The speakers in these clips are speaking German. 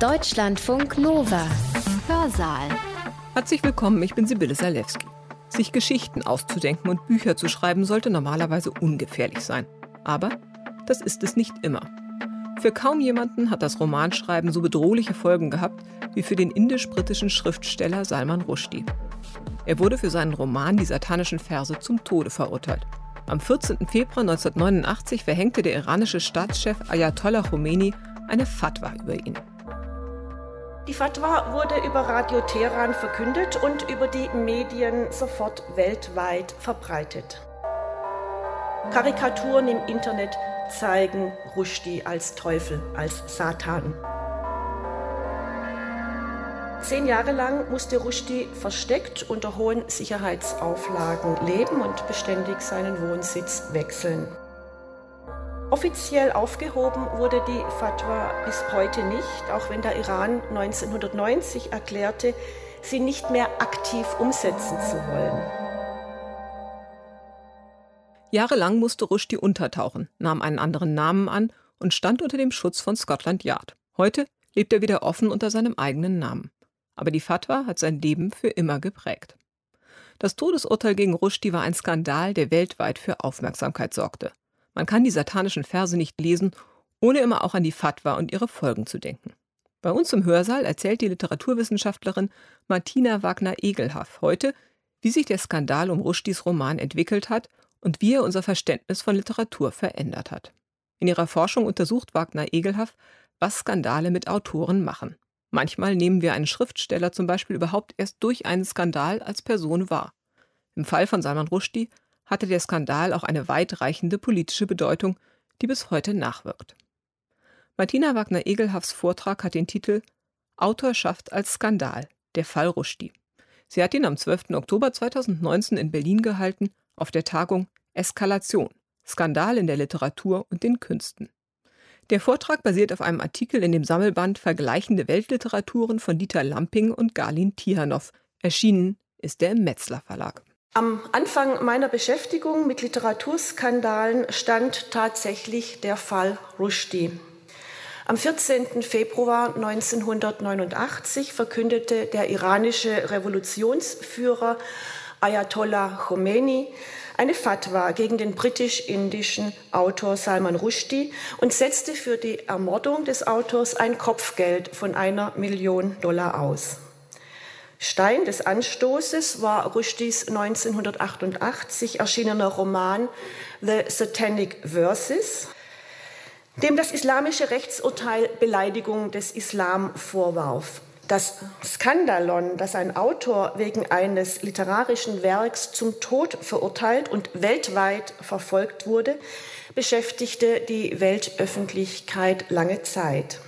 Deutschlandfunk Nova. Hörsaal. Herzlich willkommen, ich bin Sibylle Salewski. Sich Geschichten auszudenken und Bücher zu schreiben sollte normalerweise ungefährlich sein. Aber das ist es nicht immer. Für kaum jemanden hat das Romanschreiben so bedrohliche Folgen gehabt wie für den indisch-britischen Schriftsteller Salman Rushdie. Er wurde für seinen Roman Die satanischen Verse zum Tode verurteilt. Am 14. Februar 1989 verhängte der iranische Staatschef Ayatollah Khomeini eine Fatwa über ihn. Die Fatwa wurde über Radio Teheran verkündet und über die Medien sofort weltweit verbreitet. Karikaturen im Internet zeigen Rushdie als Teufel, als Satan. Zehn Jahre lang musste Rushdie versteckt unter hohen Sicherheitsauflagen leben und beständig seinen Wohnsitz wechseln. Offiziell aufgehoben wurde die Fatwa bis heute nicht, auch wenn der Iran 1990 erklärte, sie nicht mehr aktiv umsetzen zu wollen. Jahrelang musste Rushdie untertauchen, nahm einen anderen Namen an und stand unter dem Schutz von Scotland Yard. Heute lebt er wieder offen unter seinem eigenen Namen. Aber die Fatwa hat sein Leben für immer geprägt. Das Todesurteil gegen Rushdie war ein Skandal, der weltweit für Aufmerksamkeit sorgte. Man kann die satanischen Verse nicht lesen, ohne immer auch an die Fatwa und ihre Folgen zu denken. Bei uns im Hörsaal erzählt die Literaturwissenschaftlerin Martina Wagner-Egelhaff heute, wie sich der Skandal um Rushdies Roman entwickelt hat und wie er unser Verständnis von Literatur verändert hat. In ihrer Forschung untersucht Wagner-Egelhaff, was Skandale mit Autoren machen. Manchmal nehmen wir einen Schriftsteller zum Beispiel überhaupt erst durch einen Skandal als Person wahr. Im Fall von Salman Rushdie hatte der Skandal auch eine weitreichende politische Bedeutung, die bis heute nachwirkt. Martina Wagner-Egelhaffs Vortrag hat den Titel Autorschaft als Skandal, der Fall Rushdie. Sie hat ihn am 12. Oktober 2019 in Berlin gehalten auf der Tagung Eskalation, Skandal in der Literatur und den Künsten. Der Vortrag basiert auf einem Artikel in dem Sammelband Vergleichende Weltliteraturen von Dieter Lamping und Galin Tihanow. Erschienen ist der im Metzler Verlag. Am Anfang meiner Beschäftigung mit Literaturskandalen stand tatsächlich der Fall Rushdie. Am 14. Februar 1989 verkündete der iranische Revolutionsführer Ayatollah Khomeini eine Fatwa gegen den britisch-indischen Autor Salman Rushdie und setzte für die Ermordung des Autors ein Kopfgeld von einer Million Dollar aus. Stein des Anstoßes war Rushdies 1988 erschienener Roman The Satanic Verses, dem das islamische Rechtsurteil Beleidigung des Islam vorwarf. Das Skandalon, dass ein Autor wegen eines literarischen Werks zum Tod verurteilt und weltweit verfolgt wurde, beschäftigte die Weltöffentlichkeit lange Zeit.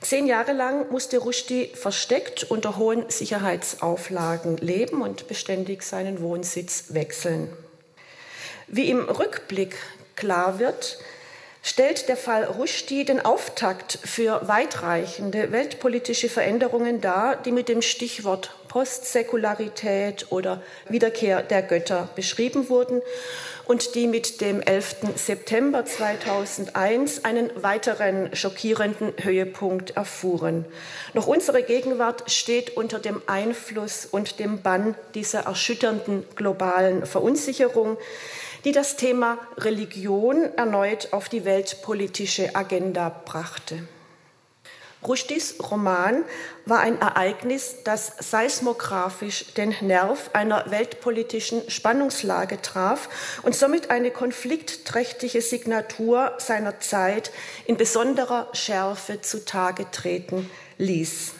Zehn Jahre lang musste Rushdie versteckt unter hohen Sicherheitsauflagen leben und beständig seinen Wohnsitz wechseln. Wie im Rückblick klar wird, stellt der Fall Rushdie den Auftakt für weitreichende weltpolitische Veränderungen dar, die mit dem Stichwort Postsäkularität oder Wiederkehr der Götter beschrieben wurden und die mit dem 11. September 2001 einen weiteren schockierenden Höhepunkt erfuhren. Noch unsere Gegenwart steht unter dem Einfluss und dem Bann dieser erschütternden globalen Verunsicherung, die das Thema Religion erneut auf die weltpolitische Agenda brachte. Rushdies Roman war ein Ereignis, das seismografisch den Nerv einer weltpolitischen Spannungslage traf und somit eine konfliktträchtige Signatur seiner Zeit in besonderer Schärfe zutage treten ließ.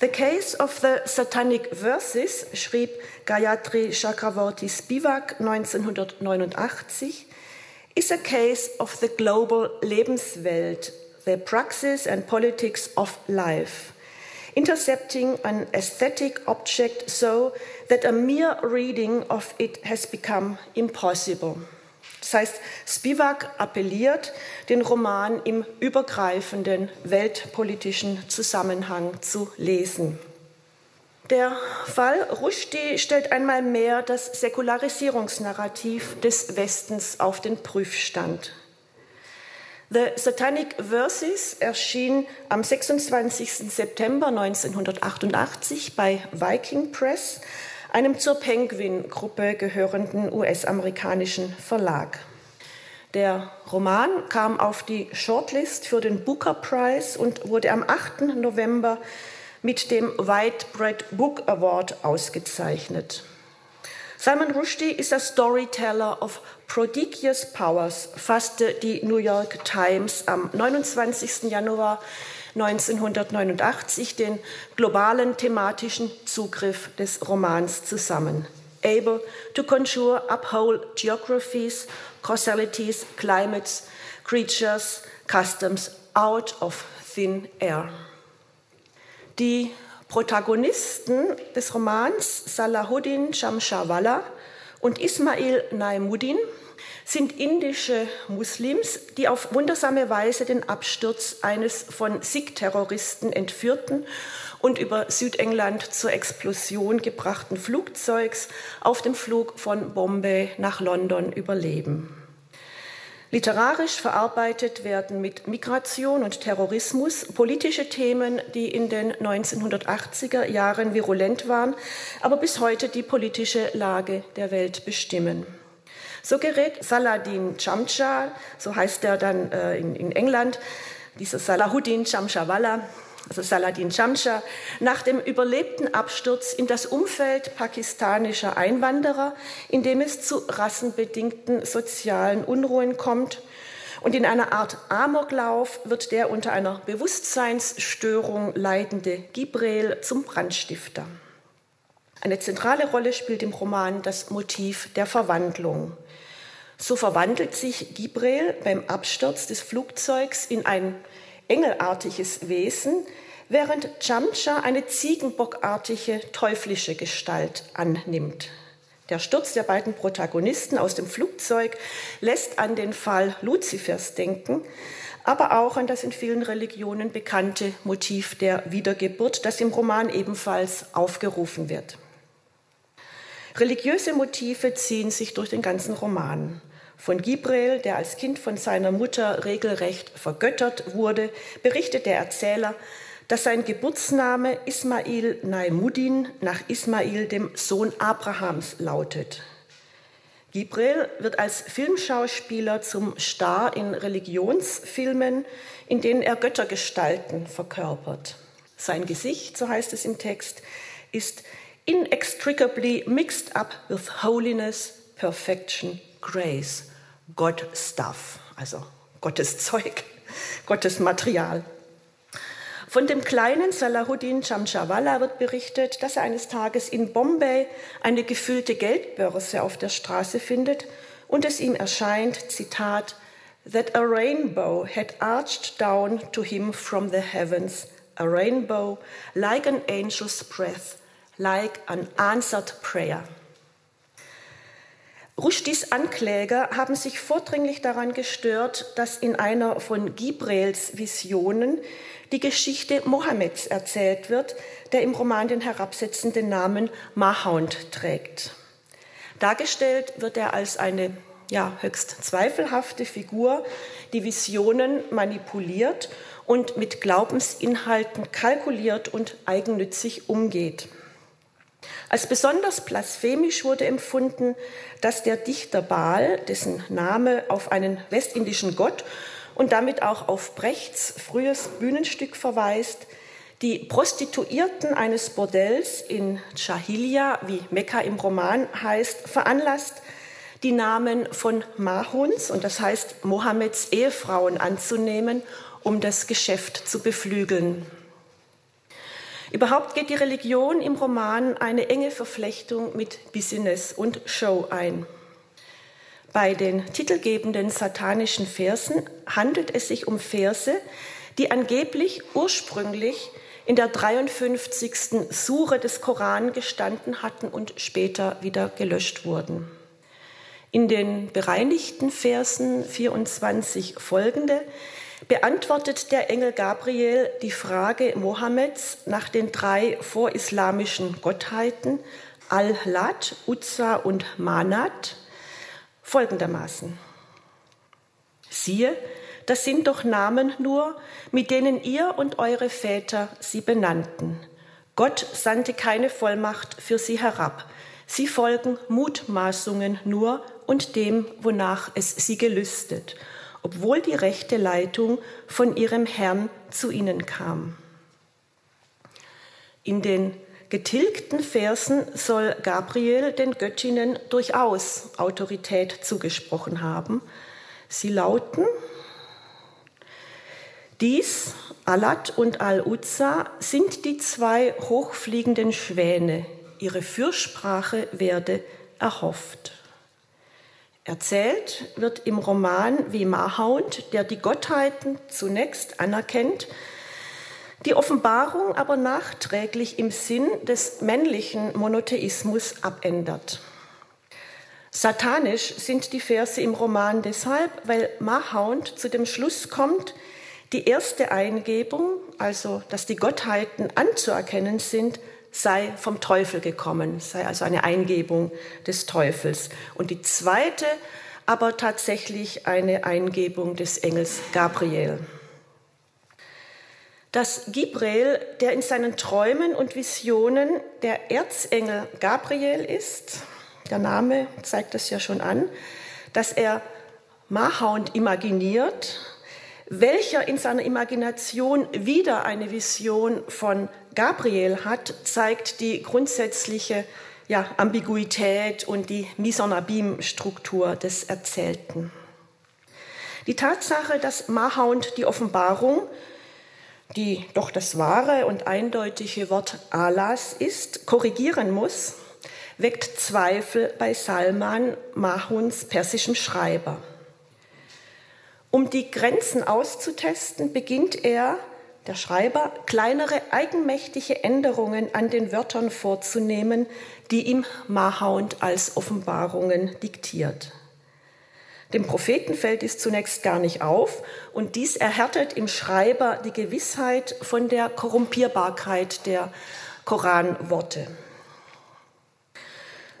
The Case of the Satanic Verses schrieb Gayatri Chakravorty Spivak 1989, is a case of the global Lebenswelt, the praxis and politics of life, intercepting an aesthetic object so that a mere reading of it has become impossible. Das heißt, Spivak appelliert, den Roman im übergreifenden weltpolitischen Zusammenhang zu lesen. Der Fall Rushdie stellt einmal mehr das Säkularisierungsnarrativ des Westens auf den Prüfstand. The Satanic Verses erschien am 26. September 1988 bei Viking Press, einem zur Penguin-Gruppe gehörenden US-amerikanischen Verlag. Der Roman kam auf die Shortlist für den Booker Prize und wurde am 8. November mit dem White Bread Book Award ausgezeichnet. Salman Rushdie ist der Storyteller of prodigious powers, fasste die New York Times am 29. Januar 1989 den globalen thematischen Zugriff des Romans zusammen. Able to conjure uphold geographies, causalities, climates, creatures, customs out of thin air. Die Protagonisten des Romans Salahuddin Shamshawala und Ismail Naimuddin sind indische Muslims, die auf wundersame Weise den Absturz eines von Sikh-Terroristen entführten und über Südengland zur Explosion gebrachten Flugzeugs auf dem Flug von Bombay nach London überleben. Literarisch verarbeitet werden mit Migration und Terrorismus politische Themen, die in den 1980er Jahren virulent waren, aber bis heute die politische Lage der Welt bestimmen. So gerät Saladin Chamcha, so heißt er dann äh, in, in, England, dieser Salahuddin Chamshawala, also Saladin Chamsha, nach dem überlebten Absturz in das Umfeld pakistanischer Einwanderer, in dem es zu rassenbedingten sozialen Unruhen kommt. Und in einer Art Amoklauf wird der unter einer Bewusstseinsstörung leidende Gibrel zum Brandstifter. Eine zentrale Rolle spielt im Roman das Motiv der Verwandlung. So verwandelt sich Gibrel beim Absturz des Flugzeugs in ein engelartiges Wesen, während Jamscha eine ziegenbockartige teuflische Gestalt annimmt. Der Sturz der beiden Protagonisten aus dem Flugzeug lässt an den Fall Luzifers denken, aber auch an das in vielen Religionen bekannte Motiv der Wiedergeburt, das im Roman ebenfalls aufgerufen wird. Religiöse Motive ziehen sich durch den ganzen Roman. Von Gibrel, der als Kind von seiner Mutter regelrecht vergöttert wurde, berichtet der Erzähler, dass sein Geburtsname Ismail Naimuddin nach Ismail, dem Sohn Abrahams, lautet. Gibril wird als Filmschauspieler zum Star in Religionsfilmen, in denen er Göttergestalten verkörpert. Sein Gesicht, so heißt es im Text, ist inextricably mixed up with holiness, perfection, grace. God stuff, also Gottes Zeug, Gottes Material. Von dem kleinen Salahuddin Chamchawala wird berichtet, dass er eines Tages in Bombay eine gefüllte Geldbörse auf der Straße findet und es ihm erscheint, Zitat, that a rainbow had arched down to him from the heavens, a rainbow like an angel's breath, like an answered prayer. Rushdies Ankläger haben sich vordringlich daran gestört, dass in einer von Gibrels Visionen die Geschichte Mohammeds erzählt wird, der im Roman den herabsetzenden Namen Mahound trägt. Dargestellt wird er als eine ja, höchst zweifelhafte Figur, die Visionen manipuliert und mit Glaubensinhalten kalkuliert und eigennützig umgeht. Als besonders blasphemisch wurde empfunden, dass der Dichter Baal, dessen Name auf einen westindischen Gott und damit auch auf Brechts frühes Bühnenstück verweist, die Prostituierten eines Bordells in Chahilia, wie Mekka im Roman heißt, veranlasst, die Namen von Mahuns, und das heißt Mohammeds Ehefrauen, anzunehmen, um das Geschäft zu beflügeln. Überhaupt geht die Religion im Roman eine enge Verflechtung mit Business und Show ein. Bei den titelgebenden satanischen Versen handelt es sich um Verse, die angeblich ursprünglich in der 53. Sure des Koran gestanden hatten und später wieder gelöscht wurden. In den bereinigten Versen 24 folgende beantwortet der Engel Gabriel die Frage Mohammeds nach den drei vorislamischen Gottheiten Al-Lat, Uzza und Manat folgendermaßen. Siehe, das sind doch Namen nur, mit denen ihr und eure Väter sie benannten. Gott sandte keine Vollmacht für sie herab. Sie folgen Mutmaßungen nur und dem, wonach es sie gelüstet, obwohl die rechte Leitung von ihrem Herrn zu ihnen kam. In den getilgten Versen soll Gabriel den Göttinnen durchaus Autorität zugesprochen haben. Sie lauten, dies, Alat und Al-Uzza, sind die zwei hochfliegenden Schwäne. Ihre Fürsprache werde erhofft. Erzählt wird im Roman wie Mahound, der die Gottheiten zunächst anerkennt, die Offenbarung aber nachträglich im Sinn des männlichen Monotheismus abändert. Satanisch sind die Verse im Roman deshalb, weil Mahound zu dem Schluss kommt, die erste Eingebung, also dass die Gottheiten anzuerkennen sind, sei vom Teufel gekommen, sei also eine Eingebung des Teufels. Und die zweite aber tatsächlich eine Eingebung des Engels Gabriel dass Gibrel, der in seinen Träumen und Visionen der Erzengel Gabriel ist, der Name zeigt das ja schon an, dass er Mahound imaginiert, welcher in seiner Imagination wieder eine Vision von Gabriel hat, zeigt die grundsätzliche ja, Ambiguität und die Misonabim-Struktur des Erzählten. Die Tatsache, dass Mahound die Offenbarung die doch das wahre und eindeutige Wort Allahs ist, korrigieren muss, weckt Zweifel bei Salman Mahuns persischem Schreiber. Um die Grenzen auszutesten, beginnt er, der Schreiber, kleinere eigenmächtige Änderungen an den Wörtern vorzunehmen, die ihm Mahound als Offenbarungen diktiert. Dem Propheten fällt dies zunächst gar nicht auf und dies erhärtet im Schreiber die Gewissheit von der Korrumpierbarkeit der Koranworte.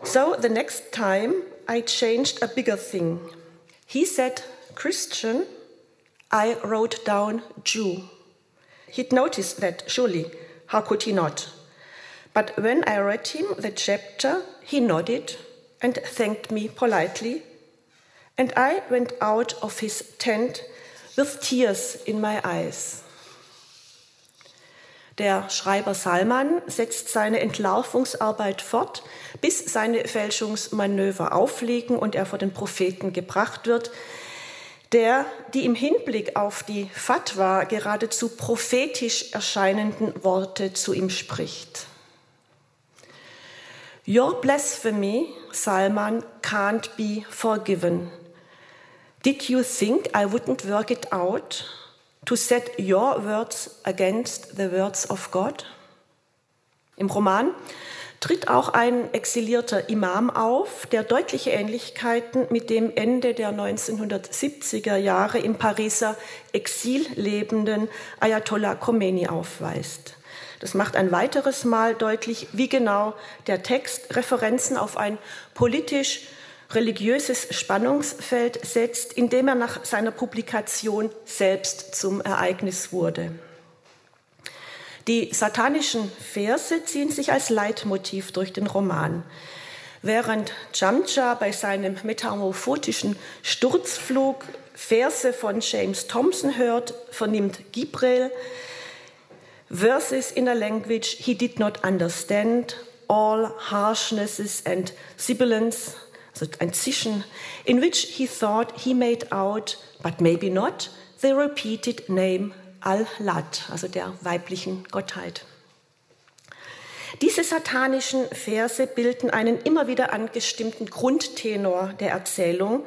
So the next time I changed a bigger thing. He said Christian, I wrote down Jew. He'd noticed that, surely. How could he not? But when I read him the chapter, he nodded and thanked me politely And I went out of his tent with tears in my eyes. Der Schreiber Salman setzt seine Entlarvungsarbeit fort, bis seine Fälschungsmanöver aufliegen und er vor den Propheten gebracht wird, der die im Hinblick auf die Fatwa geradezu prophetisch erscheinenden Worte zu ihm spricht. Your blasphemy, Salman, can't be forgiven. Did you think I wouldn't work it out to set your words against the words of God? Im Roman tritt auch ein exilierter Imam auf, der deutliche Ähnlichkeiten mit dem Ende der 1970er Jahre im Pariser Exil lebenden Ayatollah Khomeini aufweist. Das macht ein weiteres Mal deutlich, wie genau der Text Referenzen auf ein politisch religiöses Spannungsfeld setzt, indem er nach seiner Publikation selbst zum Ereignis wurde. Die satanischen Verse ziehen sich als Leitmotiv durch den Roman. Während Jamja bei seinem metamorphotischen Sturzflug Verse von James Thompson hört, vernimmt Gibrel Verses in a language he did not understand, all harshnesses and sibilance also ein Zischen, in which he thought he made out, but maybe not, the repeated name Al-Lat, also der weiblichen Gottheit. Diese satanischen Verse bilden einen immer wieder angestimmten Grundtenor der Erzählung,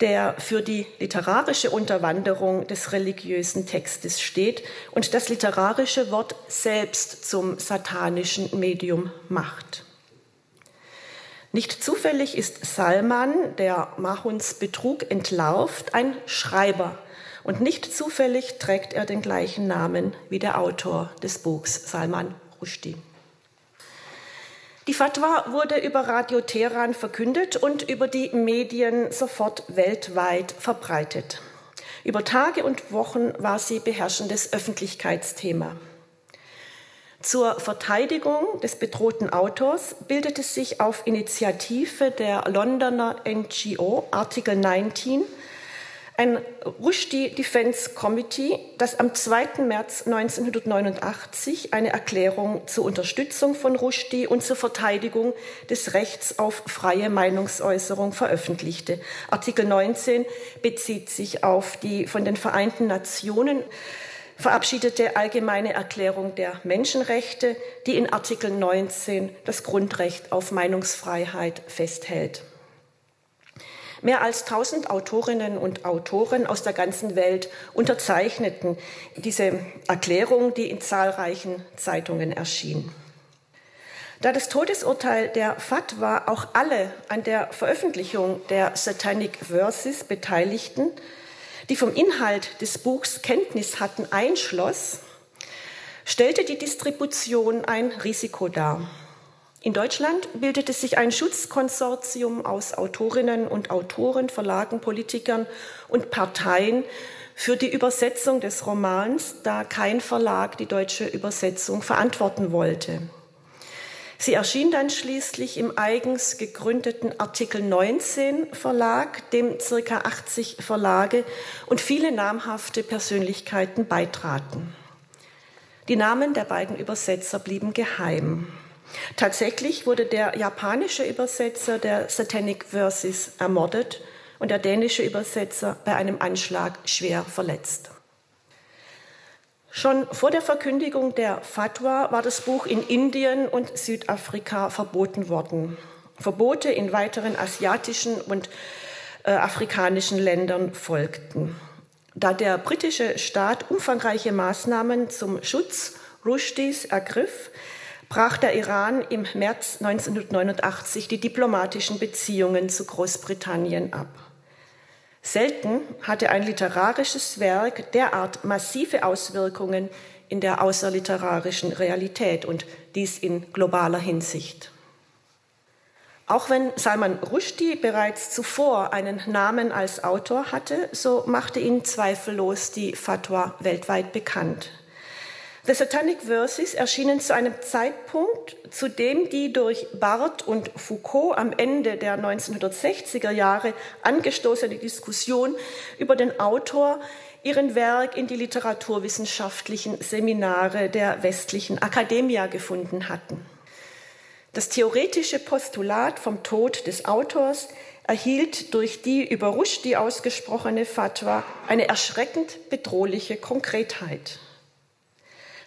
der für die literarische Unterwanderung des religiösen Textes steht und das literarische Wort selbst zum satanischen Medium macht. Nicht zufällig ist Salman, der Mahuns Betrug entlarvt, ein Schreiber. Und nicht zufällig trägt er den gleichen Namen wie der Autor des Buchs, Salman Rushdie. Die Fatwa wurde über Radio Teheran verkündet und über die Medien sofort weltweit verbreitet. Über Tage und Wochen war sie beherrschendes Öffentlichkeitsthema. Zur Verteidigung des bedrohten Autors bildete sich auf Initiative der Londoner NGO Article 19 ein Rushdie Defense Committee, das am 2. März 1989 eine Erklärung zur Unterstützung von Rushdie und zur Verteidigung des Rechts auf freie Meinungsäußerung veröffentlichte. Artikel 19 bezieht sich auf die von den Vereinten Nationen verabschiedete allgemeine Erklärung der Menschenrechte, die in Artikel 19 das Grundrecht auf Meinungsfreiheit festhält. Mehr als 1000 Autorinnen und Autoren aus der ganzen Welt unterzeichneten diese Erklärung, die in zahlreichen Zeitungen erschien. Da das Todesurteil der Fatwa auch alle an der Veröffentlichung der Satanic Verses Beteiligten die vom Inhalt des Buchs Kenntnis hatten, einschloss, stellte die Distribution ein Risiko dar. In Deutschland bildete sich ein Schutzkonsortium aus Autorinnen und Autoren, Verlagen, Politikern und Parteien für die Übersetzung des Romans, da kein Verlag die deutsche Übersetzung verantworten wollte. Sie erschien dann schließlich im eigens gegründeten Artikel 19 Verlag, dem circa 80 Verlage und viele namhafte Persönlichkeiten beitraten. Die Namen der beiden Übersetzer blieben geheim. Tatsächlich wurde der japanische Übersetzer der Satanic Verses ermordet und der dänische Übersetzer bei einem Anschlag schwer verletzt. Schon vor der Verkündigung der Fatwa war das Buch in Indien und Südafrika verboten worden. Verbote in weiteren asiatischen und äh, afrikanischen Ländern folgten. Da der britische Staat umfangreiche Maßnahmen zum Schutz Rushdies ergriff, brach der Iran im März 1989 die diplomatischen Beziehungen zu Großbritannien ab. Selten hatte ein literarisches Werk derart massive Auswirkungen in der außerliterarischen Realität und dies in globaler Hinsicht. Auch wenn Salman Rushdie bereits zuvor einen Namen als Autor hatte, so machte ihn zweifellos die Fatwa weltweit bekannt. The Satanic Verses erschienen zu einem Zeitpunkt, zu dem die durch Barth und Foucault am Ende der 1960er Jahre angestoßene Diskussion über den Autor ihren Werk in die literaturwissenschaftlichen Seminare der westlichen Akademia gefunden hatten. Das theoretische Postulat vom Tod des Autors erhielt durch die über Rushdie ausgesprochene Fatwa eine erschreckend bedrohliche Konkretheit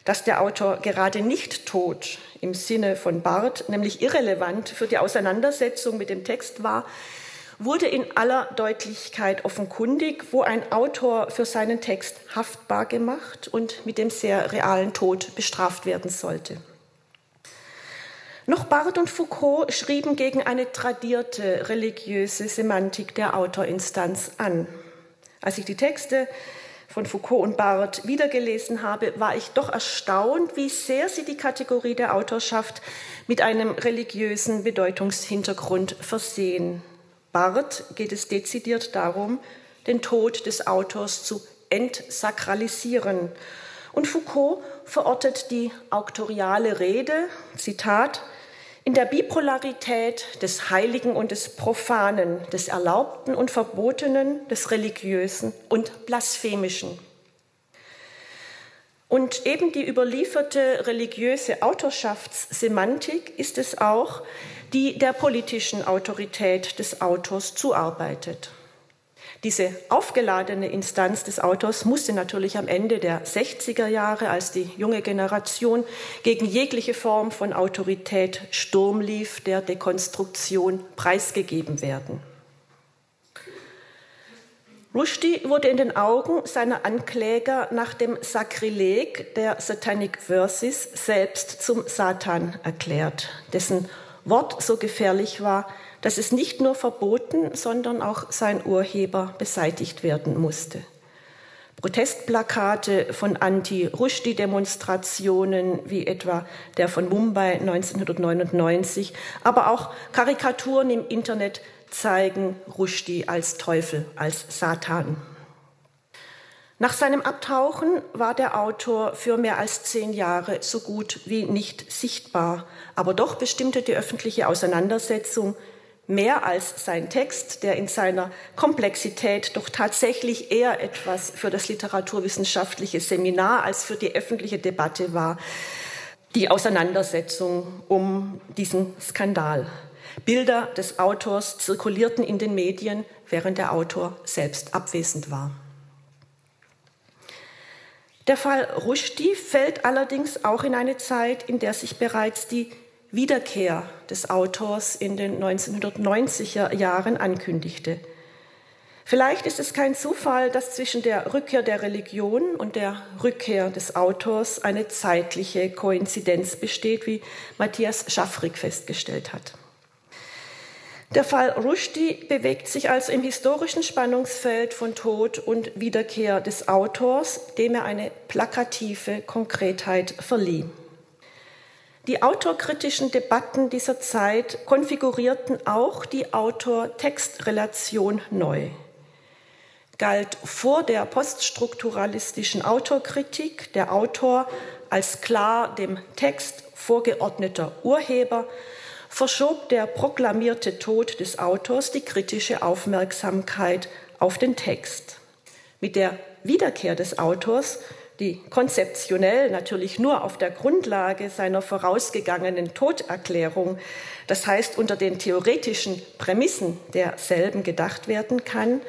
dass der Autor gerade nicht tot im Sinne von Barth, nämlich irrelevant für die Auseinandersetzung mit dem Text war, wurde in aller Deutlichkeit offenkundig, wo ein Autor für seinen Text haftbar gemacht und mit dem sehr realen Tod bestraft werden sollte. Noch Barth und Foucault schrieben gegen eine tradierte religiöse Semantik der Autorinstanz an. Als ich die Texte von Foucault und Barth wiedergelesen habe, war ich doch erstaunt, wie sehr sie die Kategorie der Autorschaft mit einem religiösen Bedeutungshintergrund versehen. Barth geht es dezidiert darum, den Tod des Autors zu entsakralisieren. Und Foucault verortet die auktoriale Rede, Zitat, in der Bipolarität des Heiligen und des Profanen, des Erlaubten und Verbotenen, des Religiösen und Blasphemischen. Und eben die überlieferte religiöse Autorschaftssemantik ist es auch, die der politischen Autorität des Autors zuarbeitet. Diese aufgeladene Instanz des Autors musste natürlich am Ende der 60er Jahre, als die junge Generation gegen jegliche Form von Autorität Sturm lief, der Dekonstruktion preisgegeben werden. Rushdie wurde in den Augen seiner Ankläger nach dem Sakrileg der Satanic Verses selbst zum Satan erklärt, dessen Wort so gefährlich war, dass es nicht nur verboten, sondern auch sein Urheber beseitigt werden musste. Protestplakate von Anti-Rushdie-Demonstrationen wie etwa der von Mumbai 1999, aber auch Karikaturen im Internet zeigen Rushdie als Teufel, als Satan. Nach seinem Abtauchen war der Autor für mehr als zehn Jahre so gut wie nicht sichtbar, aber doch bestimmte die öffentliche Auseinandersetzung mehr als sein Text, der in seiner Komplexität doch tatsächlich eher etwas für das literaturwissenschaftliche Seminar als für die öffentliche Debatte war, die Auseinandersetzung um diesen Skandal. Bilder des Autors zirkulierten in den Medien, während der Autor selbst abwesend war. Der Fall Rushdie fällt allerdings auch in eine Zeit, in der sich bereits die Wiederkehr des Autors in den 1990er Jahren ankündigte. Vielleicht ist es kein Zufall, dass zwischen der Rückkehr der Religion und der Rückkehr des Autors eine zeitliche Koinzidenz besteht, wie Matthias Schaffrig festgestellt hat. Der Fall Rushdie bewegt sich also im historischen Spannungsfeld von Tod und Wiederkehr des Autors, dem er eine plakative Konkretheit verlieh. Die autorkritischen Debatten dieser Zeit konfigurierten auch die Autor-Text-Relation neu. Galt vor der poststrukturalistischen Autorkritik der Autor als klar dem Text vorgeordneter Urheber, verschob der proklamierte Tod des Autors die kritische Aufmerksamkeit auf den Text. Mit der Wiederkehr des Autors, die konzeptionell natürlich nur auf der Grundlage seiner vorausgegangenen Toderklärung, das heißt unter den theoretischen Prämissen derselben gedacht werden kann,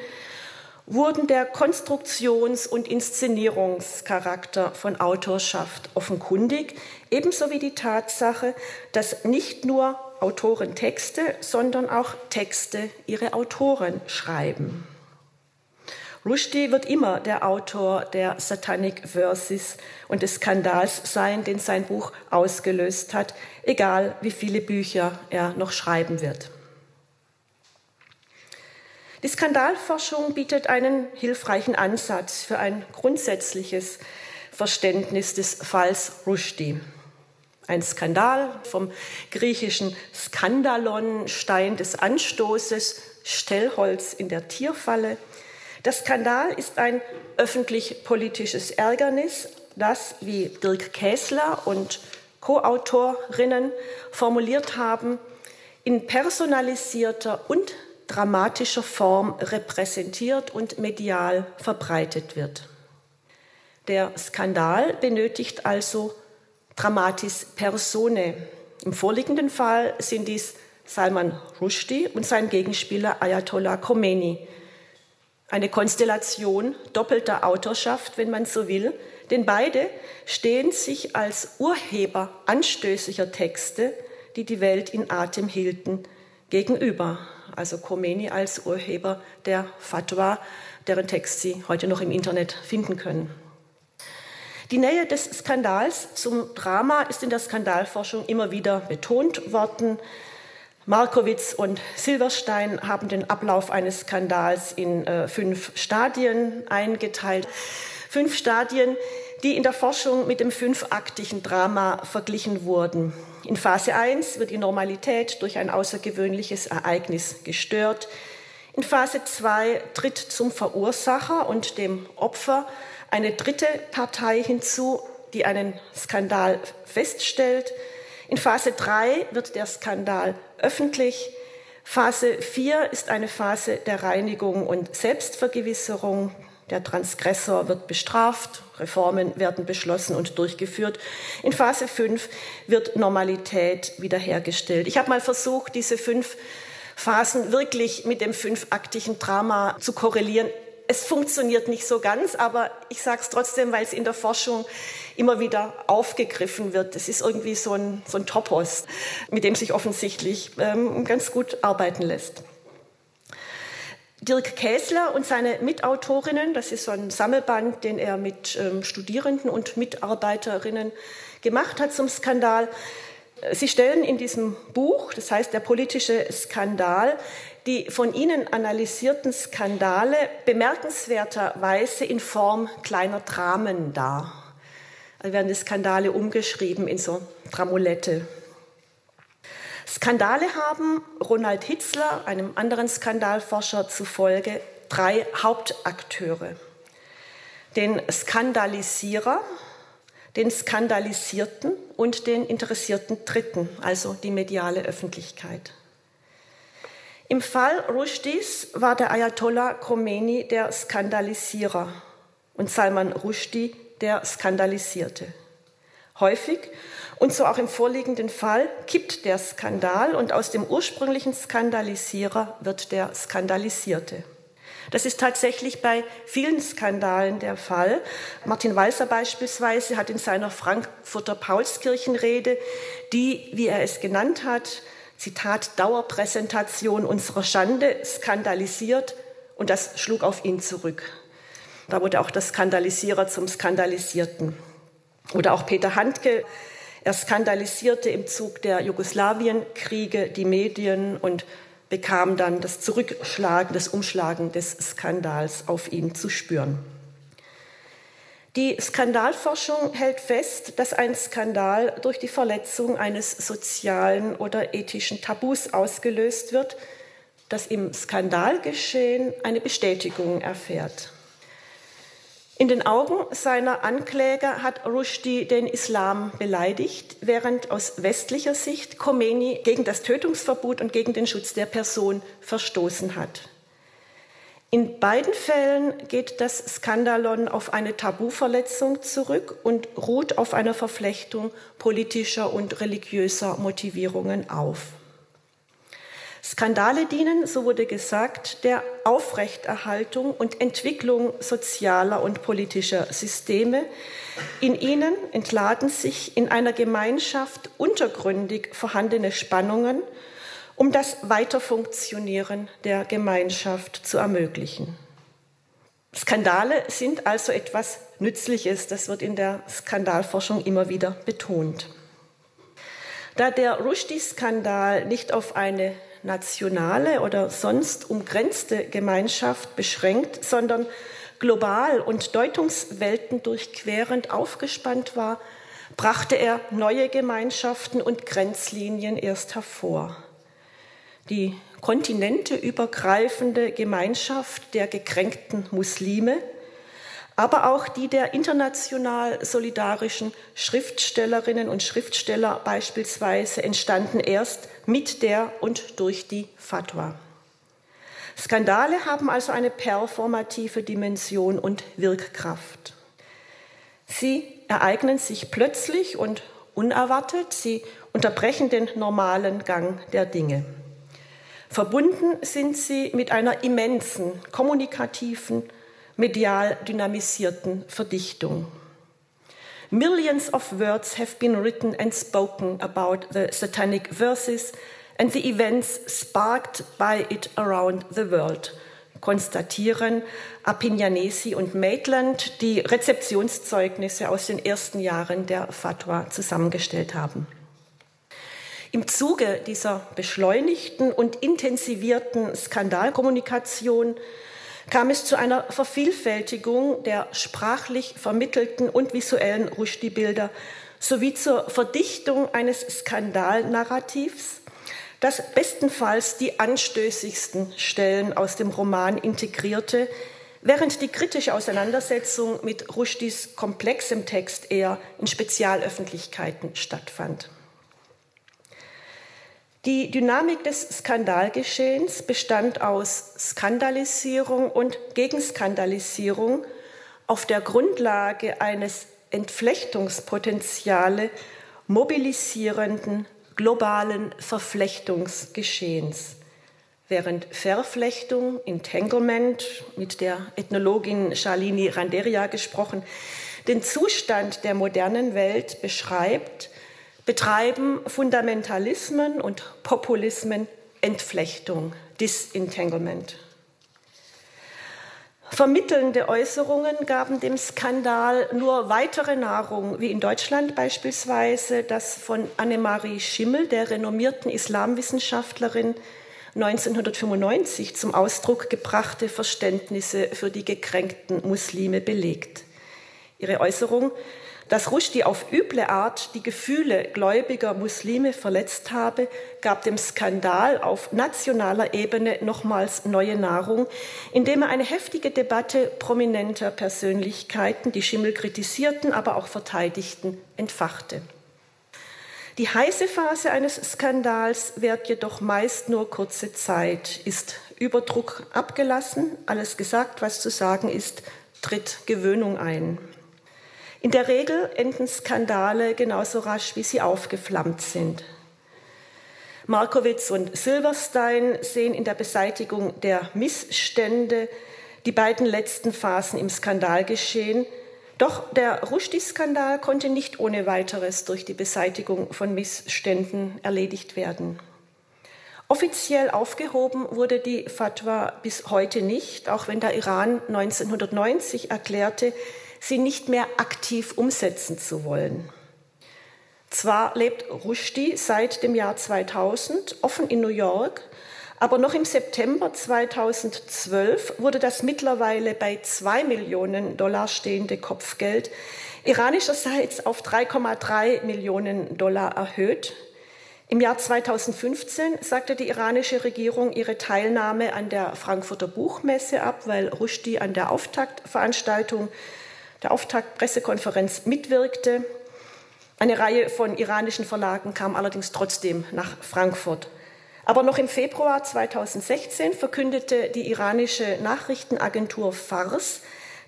wurden der Konstruktions- und Inszenierungscharakter von Autorschaft offenkundig, ebenso wie die Tatsache, dass nicht nur Autoren Texte, sondern auch Texte ihre Autoren schreiben. Rushdie wird immer der Autor der Satanic Verses und des Skandals sein, den sein Buch ausgelöst hat, egal wie viele Bücher er noch schreiben wird. Die Skandalforschung bietet einen hilfreichen Ansatz für ein grundsätzliches Verständnis des Falls Rushdie. Ein Skandal vom griechischen Skandalon, Stein des Anstoßes, Stellholz in der Tierfalle. Der Skandal ist ein öffentlich-politisches Ärgernis, das, wie Dirk Käsler und Co-Autorinnen formuliert haben, in personalisierter und dramatischer Form repräsentiert und medial verbreitet wird. Der Skandal benötigt also Dramatis Persone. Im vorliegenden Fall sind dies Salman Rushdie und sein Gegenspieler Ayatollah Khomeini. Eine Konstellation doppelter Autorschaft, wenn man so will, denn beide stehen sich als Urheber anstößiger Texte, die die Welt in Atem hielten, gegenüber. Also Khomeini als Urheber der Fatwa, deren Text Sie heute noch im Internet finden können. Die Nähe des Skandals zum Drama ist in der Skandalforschung immer wieder betont worden. Markowitz und Silverstein haben den Ablauf eines Skandals in äh, fünf Stadien eingeteilt. Fünf Stadien, die in der Forschung mit dem fünfaktigen Drama verglichen wurden. In Phase 1 wird die Normalität durch ein außergewöhnliches Ereignis gestört. In Phase 2 tritt zum Verursacher und dem Opfer eine dritte Partei hinzu, die einen Skandal feststellt. In Phase 3 wird der Skandal öffentlich. Phase 4 ist eine Phase der Reinigung und Selbstvergewisserung. Der Transgressor wird bestraft, Reformen werden beschlossen und durchgeführt. In Phase 5 wird Normalität wiederhergestellt. Ich habe mal versucht, diese fünf Phasen wirklich mit dem fünfaktigen Drama zu korrelieren es funktioniert nicht so ganz, aber ich sage es trotzdem, weil es in der Forschung immer wieder aufgegriffen wird. Es ist irgendwie so ein, so ein Topos, mit dem sich offensichtlich ähm, ganz gut arbeiten lässt. Dirk Käsler und seine Mitautorinnen, das ist so ein Sammelband, den er mit ähm, Studierenden und Mitarbeiterinnen gemacht hat zum Skandal. Sie stellen in diesem Buch, das heißt der politische Skandal, die von Ihnen analysierten Skandale bemerkenswerterweise in Form kleiner Dramen dar. Also werden die Skandale umgeschrieben in so Dramolette. Skandale haben Ronald Hitzler, einem anderen Skandalforscher zufolge, drei Hauptakteure. den Skandalisierer, den Skandalisierten und den interessierten Dritten, also die mediale Öffentlichkeit. Im Fall Rushdies war der Ayatollah Khomeini der Skandalisierer und Salman Rushdie der Skandalisierte. Häufig, und so auch im vorliegenden Fall, kippt der Skandal und aus dem ursprünglichen Skandalisierer wird der Skandalisierte. Das ist tatsächlich bei vielen Skandalen der Fall. Martin Walser beispielsweise hat in seiner Frankfurter Paulskirchenrede, die, wie er es genannt hat, Zitat, Dauerpräsentation unserer Schande, skandalisiert und das schlug auf ihn zurück. Da wurde auch der Skandalisierer zum Skandalisierten. Oder auch Peter Handke, er skandalisierte im Zug der Jugoslawienkriege die Medien und bekam dann das Zurückschlagen, das Umschlagen des Skandals auf ihn zu spüren. Die Skandalforschung hält fest, dass ein Skandal durch die Verletzung eines sozialen oder ethischen Tabus ausgelöst wird, das im Skandalgeschehen eine Bestätigung erfährt. In den Augen seiner Ankläger hat Rushdie den Islam beleidigt, während aus westlicher Sicht Khomeini gegen das Tötungsverbot und gegen den Schutz der Person verstoßen hat. In beiden Fällen geht das Skandalon auf eine Tabuverletzung zurück und ruht auf einer Verflechtung politischer und religiöser Motivierungen auf. Skandale dienen, so wurde gesagt, der Aufrechterhaltung und Entwicklung sozialer und politischer Systeme. In ihnen entladen sich in einer Gemeinschaft untergründig vorhandene Spannungen, um das Weiterfunktionieren der Gemeinschaft zu ermöglichen. Skandale sind also etwas Nützliches, das wird in der Skandalforschung immer wieder betont. Da der Rushdie-Skandal nicht auf eine nationale oder sonst umgrenzte Gemeinschaft beschränkt, sondern global und Deutungswelten durchquerend aufgespannt war, brachte er neue Gemeinschaften und Grenzlinien erst hervor. Die kontinenteübergreifende Gemeinschaft der gekränkten Muslime, aber auch die der international solidarischen Schriftstellerinnen und Schriftsteller beispielsweise entstanden erst mit der und durch die Fatwa. Skandale haben also eine performative Dimension und Wirkkraft. Sie ereignen sich plötzlich und unerwartet, sie unterbrechen den normalen Gang der Dinge. Verbunden sind sie mit einer immensen, kommunikativen, medial dynamisierten Verdichtung. Millions of words have been written and spoken about the satanic verses and the events sparked by it around the world, konstatieren Appignanesi und Maitland, die Rezeptionszeugnisse aus den ersten Jahren der Fatwa zusammengestellt haben. Im Zuge dieser beschleunigten und intensivierten Skandalkommunikation kam es zu einer Vervielfältigung der sprachlich vermittelten und visuellen Rushdie-Bilder sowie zur Verdichtung eines Skandalnarrativs, das bestenfalls die anstößigsten Stellen aus dem Roman integrierte, während die kritische Auseinandersetzung mit Rushdies komplexem Text eher in Spezialöffentlichkeiten stattfand. Die Dynamik des Skandalgeschehens bestand aus Skandalisierung und Gegenskandalisierung auf der Grundlage eines Entflechtungspotenziale mobilisierenden globalen Verflechtungsgeschehens. Während Verflechtung, Entanglement, mit der Ethnologin Charlini Randeria gesprochen, den Zustand der modernen Welt beschreibt, betreiben Fundamentalismen und Populismen Entflechtung, Disentanglement. Vermittelnde Äußerungen gaben dem Skandal nur weitere Nahrung, wie in Deutschland beispielsweise das von Annemarie Schimmel, der renommierten Islamwissenschaftlerin, 1995 zum Ausdruck gebrachte Verständnisse für die gekränkten Muslime belegt. Ihre Äußerung Dass Rushdie auf üble Art die Gefühle gläubiger Muslime verletzt habe, gab dem Skandal auf nationaler Ebene nochmals neue Nahrung, indem er eine heftige Debatte prominenter Persönlichkeiten, die Schimmel kritisierten, aber auch verteidigten, entfachte. Die heiße Phase eines Skandals währt jedoch meist nur kurze Zeit, ist Überdruck abgelassen, alles gesagt, was zu sagen ist, tritt Gewöhnung ein. In der Regel enden Skandale genauso rasch, wie sie aufgeflammt sind. Markowitz und Silverstein sehen in der Beseitigung der Missstände die beiden letzten Phasen im Skandalgeschehen. Doch der Rushdie-Skandal konnte nicht ohne weiteres durch die Beseitigung von Missständen erledigt werden. Offiziell aufgehoben wurde die Fatwa bis heute nicht, auch wenn der Iran 1990 erklärte, sie nicht mehr aktiv umsetzen zu wollen. Zwar lebt Rushdie seit dem Jahr 2000 offen in New York, aber noch im September 2012 wurde das mittlerweile bei zwei Millionen Dollar stehende Kopfgeld iranischerseits auf 3,3 Millionen Dollar erhöht. Im Jahr 2015 sagte die iranische Regierung ihre Teilnahme an der Frankfurter Buchmesse ab, weil Rushdie an der Auftaktveranstaltung der Auftaktpressekonferenz mitwirkte. Eine Reihe von iranischen Verlagen kam allerdings trotzdem nach Frankfurt. Aber noch im Februar 2016 verkündete die iranische Nachrichtenagentur Fars,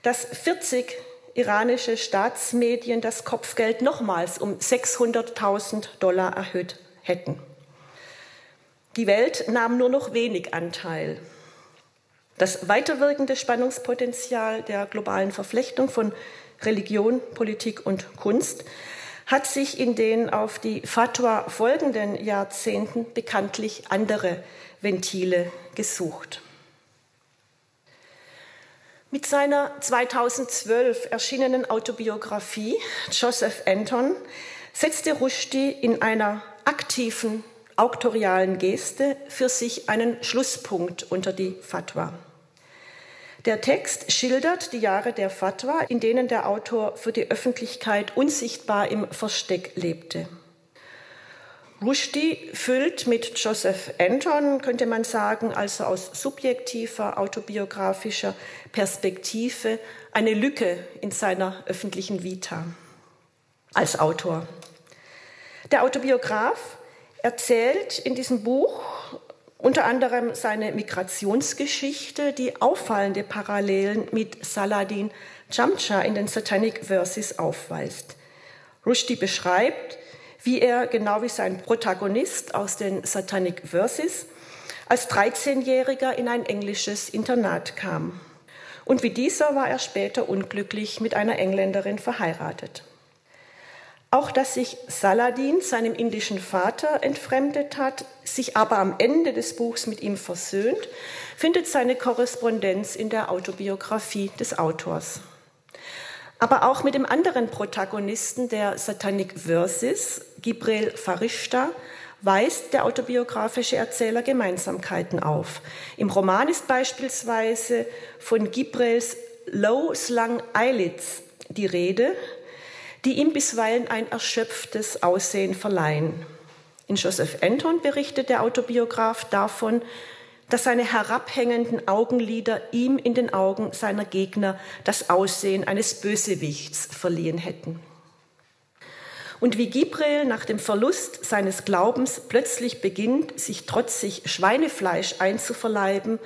dass 40 iranische Staatsmedien das Kopfgeld nochmals um 600.000 Dollar erhöht hätten. Die Welt nahm nur noch wenig Anteil. Das weiterwirkende Spannungspotenzial der globalen Verflechtung von Religion, Politik und Kunst hat sich in den auf die Fatwa folgenden Jahrzehnten bekanntlich andere Ventile gesucht. Mit seiner 2012 erschienenen Autobiografie Joseph Anton setzte Rushdie in einer aktiven auktorialen Geste für sich einen Schlusspunkt unter die Fatwa. Der Text schildert die Jahre der Fatwa, in denen der Autor für die Öffentlichkeit unsichtbar im Versteck lebte. Rushdie füllt mit Joseph Anton, könnte man sagen, also aus subjektiver autobiografischer Perspektive, eine Lücke in seiner öffentlichen Vita als Autor. Der Autobiograf erzählt in diesem Buch unter anderem seine Migrationsgeschichte, die auffallende Parallelen mit Saladin Jamcha in den Satanic Verses aufweist. Rushdie beschreibt, wie er, genau wie sein Protagonist aus den Satanic Verses, als 13-Jähriger in ein englisches Internat kam. Und wie dieser war er später unglücklich mit einer Engländerin verheiratet. Auch dass sich Saladin seinem indischen Vater entfremdet hat, sich aber am Ende des Buchs mit ihm versöhnt, findet seine Korrespondenz in der Autobiografie des Autors. Aber auch mit dem anderen Protagonisten der Satanic Verses, Gibril Farishta, weist der autobiografische Erzähler Gemeinsamkeiten auf. Im Roman ist beispielsweise von Gibrils Low Slung Eyelids die Rede, die ihm bisweilen ein erschöpftes Aussehen verleihen. In Joseph Anton berichtet der Autobiograf davon, dass seine herabhängenden Augenlider ihm in den Augen seiner Gegner das Aussehen eines Bösewichts verliehen hätten. Und wie Gibril nach dem Verlust seines Glaubens plötzlich beginnt, sich trotzig Schweinefleisch einzuverleiben,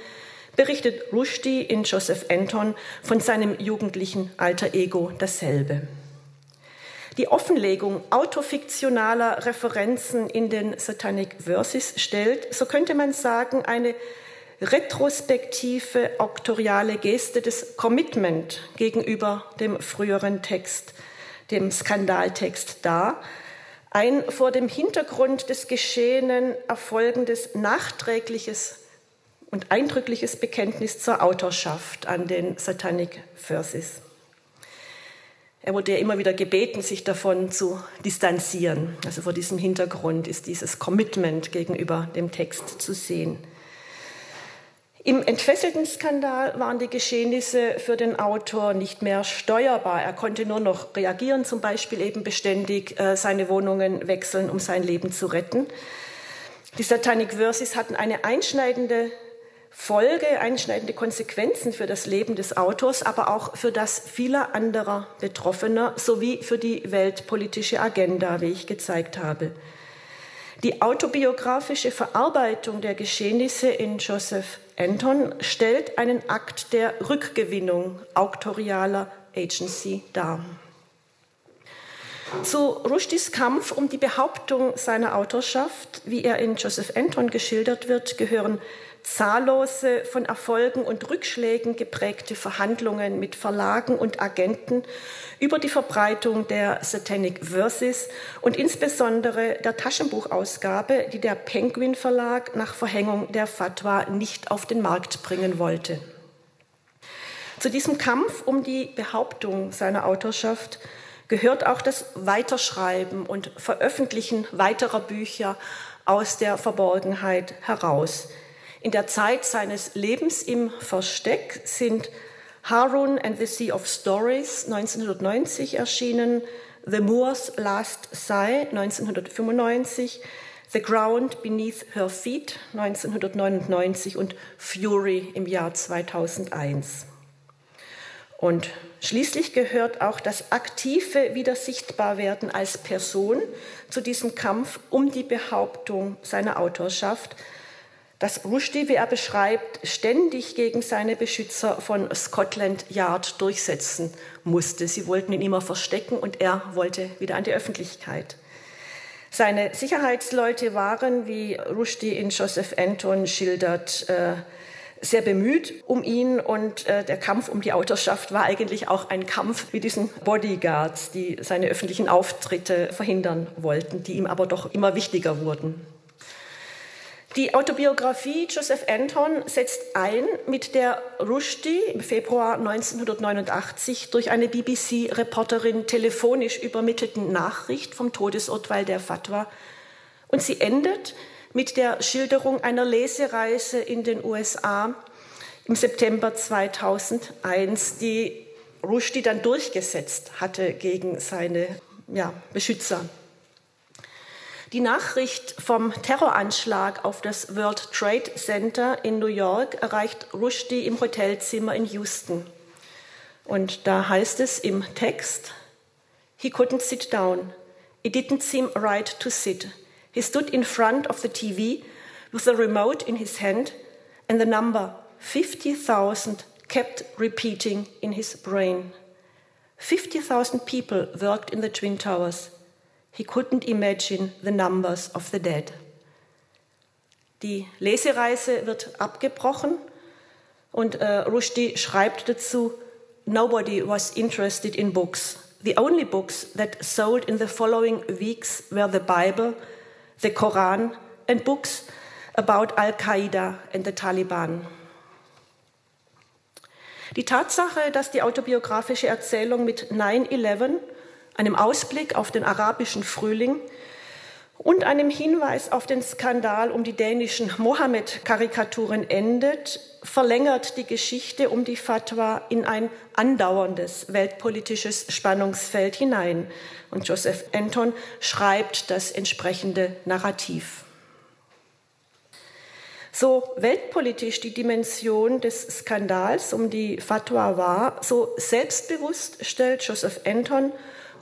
berichtet Rushdie in Joseph Anton von seinem jugendlichen Alter Ego dasselbe. Die Offenlegung autofiktionaler Referenzen in den Satanic Verses stellt, so könnte man sagen, eine retrospektive auktoriale Geste des Commitment gegenüber dem früheren Text, dem Skandaltext dar, ein vor dem Hintergrund des Geschehenen erfolgendes nachträgliches und eindrückliches Bekenntnis zur Autorschaft an den Satanic Verses. Er wurde ja immer wieder gebeten, sich davon zu distanzieren. Also vor diesem Hintergrund ist dieses Commitment gegenüber dem Text zu sehen. Im entfesselten Skandal waren die Geschehnisse für den Autor nicht mehr steuerbar. Er konnte nur noch reagieren, zum Beispiel eben beständig äh, seine Wohnungen wechseln, um sein Leben zu retten. Die Satanic Verses hatten eine einschneidende Folge, einschneidende Konsequenzen für das Leben des Autors, aber auch für das vieler anderer Betroffener sowie für die weltpolitische Agenda, wie ich gezeigt habe. Die autobiografische Verarbeitung der Geschehnisse in Joseph Anton stellt einen Akt der Rückgewinnung auktorialer Agency dar. Zu Rushdies Kampf um die Behauptung seiner Autorschaft, wie er in Joseph Anton geschildert wird, gehören zahllose von Erfolgen und Rückschlägen geprägte Verhandlungen mit Verlagen und Agenten über die Verbreitung der Satanic Verses und insbesondere der Taschenbuchausgabe, die der Penguin Verlag nach Verhängung der Fatwa nicht auf den Markt bringen wollte. Zu diesem Kampf um die Behauptung seiner Autorschaft gehört auch das Weiterschreiben und Veröffentlichen weiterer Bücher aus der Verborgenheit heraus. In der Zeit seines Lebens im Versteck sind Harun and the Sea of Stories 1990 erschienen, The Moor's Last Sigh 1995, The Ground Beneath Her Feet 1999 und Fury im Jahr 2001. Und schließlich gehört auch das aktive Wiedersichtbarwerden als Person zu diesem Kampf um die Behauptung seiner Autorschaft, dass Rushdie, wie er beschreibt, ständig gegen seine Beschützer von Scotland Yard durchsetzen musste. Sie wollten ihn immer verstecken und er wollte wieder an die Öffentlichkeit. Seine Sicherheitsleute waren, wie Rushdie in Joseph Anton schildert, äh, sehr bemüht um ihn und äh, der Kampf um die Autorschaft war eigentlich auch ein Kampf mit diesen Bodyguards, die seine öffentlichen Auftritte verhindern wollten, die ihm aber doch immer wichtiger wurden. Die Autobiografie Joseph Anton setzt ein, mit der Rushdie im Februar 1989 durch eine BBC-Reporterin telefonisch übermittelten Nachricht vom Todesurteil der Fatwa. Und sie endet mit der Schilderung einer Lesereise in den USA im September 2001, die Rushdie dann durchgesetzt hatte gegen seine ja, Beschützer. Die Nachricht vom Terroranschlag auf das World Trade Center in New York erreicht Rushdie im Hotelzimmer in Houston. Und da heißt es im Text, He couldn't sit down. It didn't seem right to sit. He stood in front of the TV with the remote in his hand and the number 50,000 kept repeating in his brain. 50,000 people worked in the Twin Towers. He couldn't imagine the numbers of the dead. Die Lesereise wird abgebrochen und äh, Rushdie schreibt dazu, Nobody was interested in books. The only books that sold in the following weeks were the Bible, the Koran and books about Al-Qaida and the Taliban. Die Tatsache, dass die autobiografische Erzählung mit 9-11 einem Ausblick auf den arabischen Frühling und einem Hinweis auf den Skandal um die dänischen Mohammed-Karikaturen endet, verlängert die Geschichte um die Fatwa in ein andauerndes weltpolitisches Spannungsfeld hinein. Und Joseph Anton schreibt das entsprechende Narrativ. So weltpolitisch die Dimension des Skandals um die Fatwa war, so selbstbewusst stellt Joseph Anton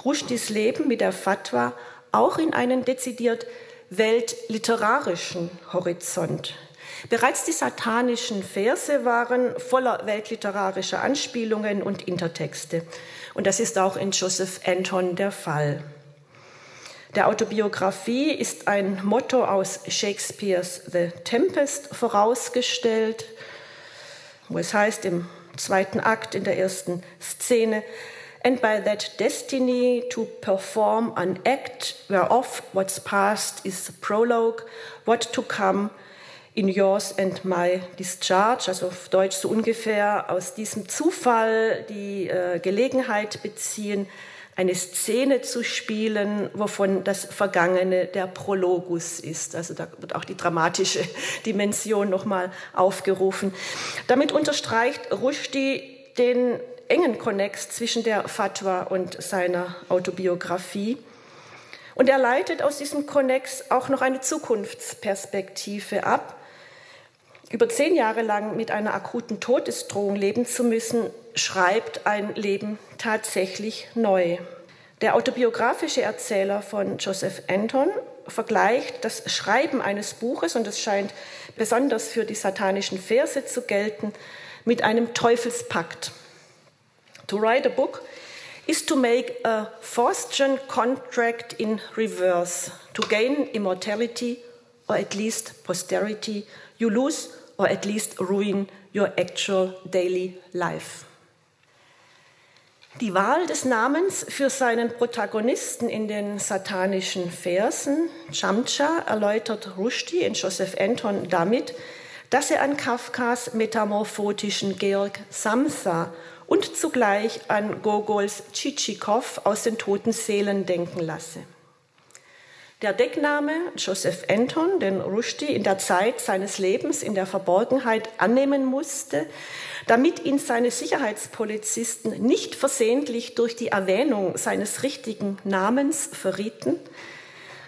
Rushdies Leben mit der Fatwa auch in einen dezidiert weltliterarischen Horizont. Bereits die satanischen Verse waren voller weltliterarischer Anspielungen und Intertexte. Und das ist auch in Joseph Anton der Fall. Der Autobiografie ist ein Motto aus Shakespeares The Tempest vorausgestellt, wo es heißt im zweiten Akt in der ersten Szene, and by that destiny to perform an act whereof what's past is prologue, what to come in yours and my discharge, also auf Deutsch so ungefähr aus diesem Zufall die äh, Gelegenheit beziehen, eine Szene zu spielen, wovon das Vergangene der Prologus ist. Also da wird auch die dramatische Dimension nochmal aufgerufen. Damit unterstreicht Rushdie den engen Konnex zwischen der Fatwa und seiner Autobiografie. Und er leitet aus diesem Konnex auch noch eine Zukunftsperspektive ab. Über zehn Jahre lang mit einer akuten Todesdrohung leben zu müssen, schreibt ein Leben tatsächlich neu. Der autobiografische Erzähler von Joseph Anton vergleicht das Schreiben eines Buches, und es scheint besonders für die satanischen Verse zu gelten, mit einem Teufelspakt. To write a book is to make a Faustian contract in reverse, to gain immortality or at least posterity. You lose or at least ruin your actual daily life. Die Wahl des Namens für seinen Protagonisten in den satanischen Versen, Chamcha, erläutert Rushdie in Joseph Anton damit, dass er an Kafkas metamorphotischen Georg Samsa und zugleich an Gogols Tschitschikow aus den toten Seelen denken lasse. Der Deckname Joseph Anton, den Rushdie in der Zeit seines Lebens in der Verborgenheit annehmen musste, damit ihn seine Sicherheitspolizisten nicht versehentlich durch die Erwähnung seines richtigen Namens verrieten,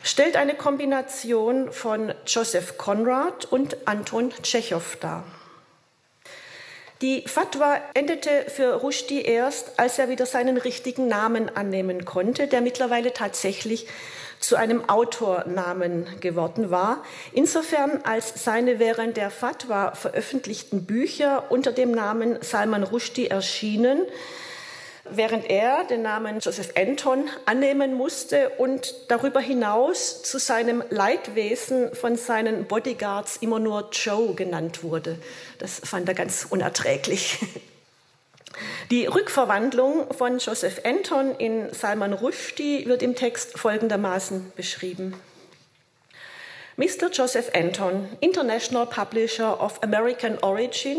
stellt eine Kombination von Joseph Conrad und Anton Tschechow dar. Die Fatwa endete für Rushdie erst, als er wieder seinen richtigen Namen annehmen konnte, der mittlerweile tatsächlich zu einem Autornamen geworden war, insofern als seine während der Fatwa veröffentlichten Bücher unter dem Namen Salman Rushdie erschienen, während er den Namen Joseph Anton annehmen musste und darüber hinaus zu seinem Leidwesen von seinen Bodyguards immer nur Joe genannt wurde. Das fand er ganz unerträglich. Die Rückverwandlung von Joseph Anton in Salman Rushdie wird im Text folgendermaßen beschrieben. Mr. Joseph Anton, International Publisher of American Origin,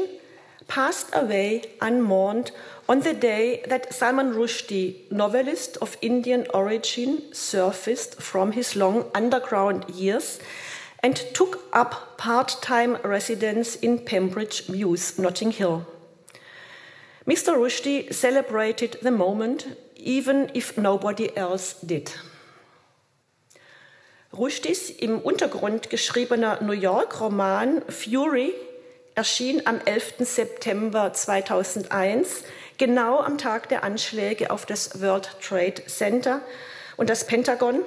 passed away unmourned on the day that Salman Rushdie, novelist of Indian origin, surfaced from his long underground years and took up part time residence in Pembridge Mews, Notting Hill. Mr. Rushdie celebrated the moment, even if nobody else did. Rushdies im Untergrund geschriebener New York-Roman Fury erschien am 11. September 2001, genau am Tag der Anschläge auf das World Trade Center und das Pentagon.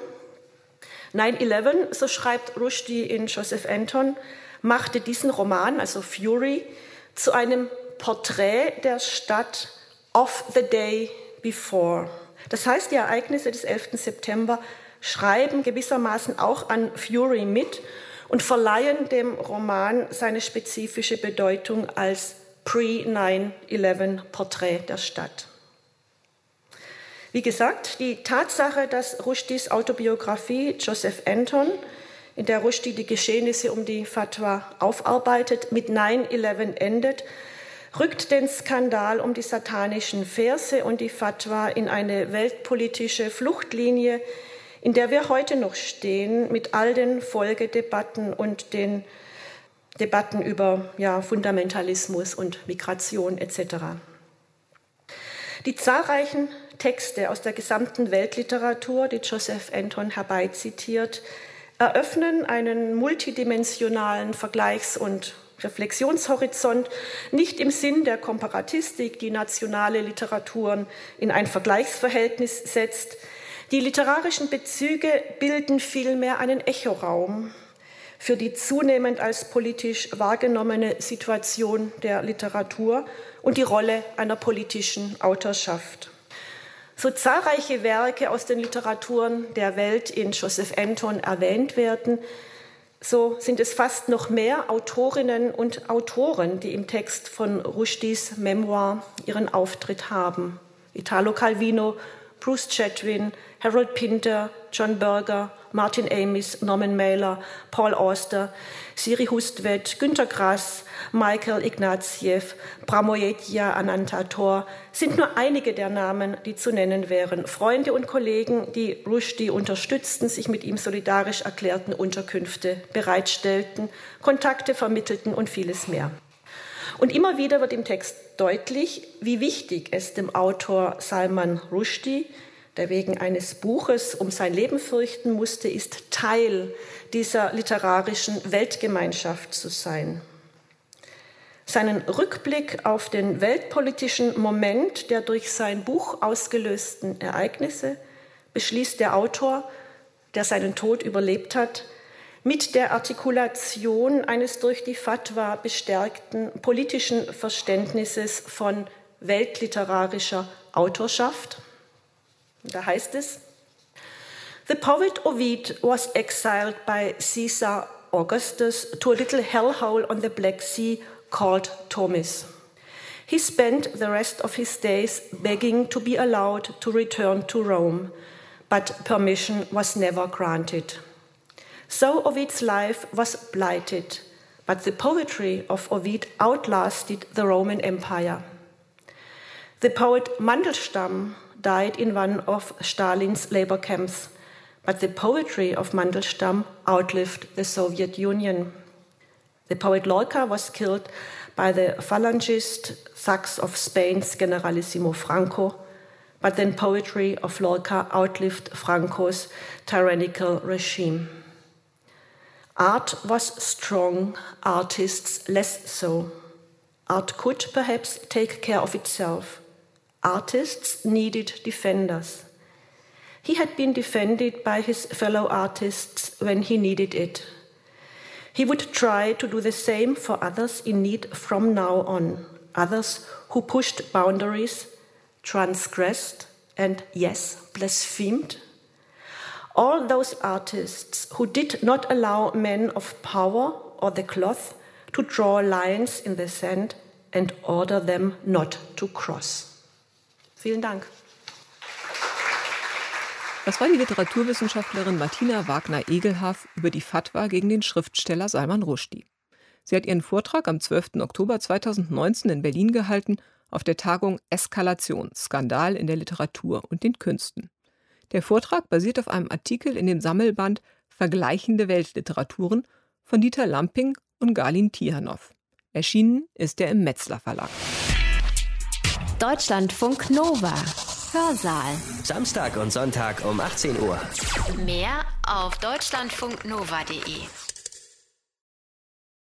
9-11, so schreibt Rushdie in Joseph Anton, machte diesen Roman, also Fury, zu einem Porträt der Stadt of the day before. Das heißt, die Ereignisse des 11. September schreiben gewissermaßen auch an Fury mit und verleihen dem Roman seine spezifische Bedeutung als Pre-9-11 Porträt der Stadt. Wie gesagt, die Tatsache, dass Rushdies Autobiografie Joseph Anton, in der Rushdie die Geschehnisse um die Fatwa aufarbeitet, mit 9-11 endet, rückt den Skandal um die satanischen Verse und die Fatwa in eine weltpolitische Fluchtlinie, in der wir heute noch stehen, mit all den Folgedebatten und den Debatten über ja, Fundamentalismus und Migration etc. Die zahlreichen Texte aus der gesamten Weltliteratur, die Joseph Anton herbeizitiert, eröffnen einen multidimensionalen Vergleichs- und Reflexionshorizont nicht im Sinn der Komparatistik, die nationale Literaturen in ein Vergleichsverhältnis setzt. Die literarischen Bezüge bilden vielmehr einen Echoraum für die zunehmend als politisch wahrgenommene Situation der Literatur und die Rolle einer politischen Autorschaft. So zahlreiche Werke aus den Literaturen der Welt in Joseph Anton erwähnt werden, so sind es fast noch mehr Autorinnen und Autoren, die im Text von Rushdies Memoir ihren Auftritt haben. Italo Calvino, Bruce Chatwin, Harold Pinter, John Berger, Martin Amis, Norman Mailer, Paul Auster, Siri Hustvedt, Günter Grass, Michael Ignatieff, Pramoyetja Anantator sind nur einige der Namen, die zu nennen wären. Freunde und Kollegen, die Rushdie unterstützten, sich mit ihm solidarisch erklärten, Unterkünfte bereitstellten, Kontakte vermittelten und vieles mehr. Und immer wieder wird im Text deutlich, wie wichtig es dem Autor Salman Rushdie, der wegen eines Buches um sein Leben fürchten musste, ist Teil dieser literarischen Weltgemeinschaft zu sein. Seinen Rückblick auf den weltpolitischen Moment der durch sein Buch ausgelösten Ereignisse beschließt der Autor, der seinen Tod überlebt hat, mit der Artikulation eines durch die Fatwa bestärkten politischen Verständnisses von weltliterarischer Autorschaft. Da heißt es, The poet Ovid was exiled by Caesar Augustus to a little hellhole on the Black Sea called Tomis. He spent the rest of his days begging to be allowed to return to Rome, but permission was never granted. So Ovid's life was blighted, but the poetry of Ovid outlasted the Roman Empire. The poet Mandelstam died in one of Stalin's labor camps, but the poetry of Mandelstam outlived the Soviet Union. The poet Lorca was killed by the Phalangist thugs of Spain's Generalissimo Franco, but then poetry of Lorca outlived Franco's tyrannical regime. Art was strong, artists less so. Art could perhaps take care of itself. Artists needed defenders. He had been defended by his fellow artists when he needed it. He would try to do the same for others in need from now on, others who pushed boundaries, transgressed, and, yes, blasphemed all those artists who did not allow men of power or the cloth to draw lines in the sand and order them not to cross. Vielen Dank. Das war die Literaturwissenschaftlerin Martina Wagner-Egelhaff über die Fatwa gegen den Schriftsteller Salman Rushdie. Sie hat ihren Vortrag am 12. Oktober 2019 in Berlin gehalten auf der Tagung Eskalation, Skandal in der Literatur und den Künsten. Der Vortrag basiert auf einem Artikel in dem Sammelband Vergleichende Weltliteraturen von Dieter Lamping und Galin Tihanov. Erschienen ist er im Metzler Verlag. Deutschlandfunk Nova. Hörsaal. Samstag und Sonntag um 18 Uhr. Mehr auf deutschlandfunknova.de.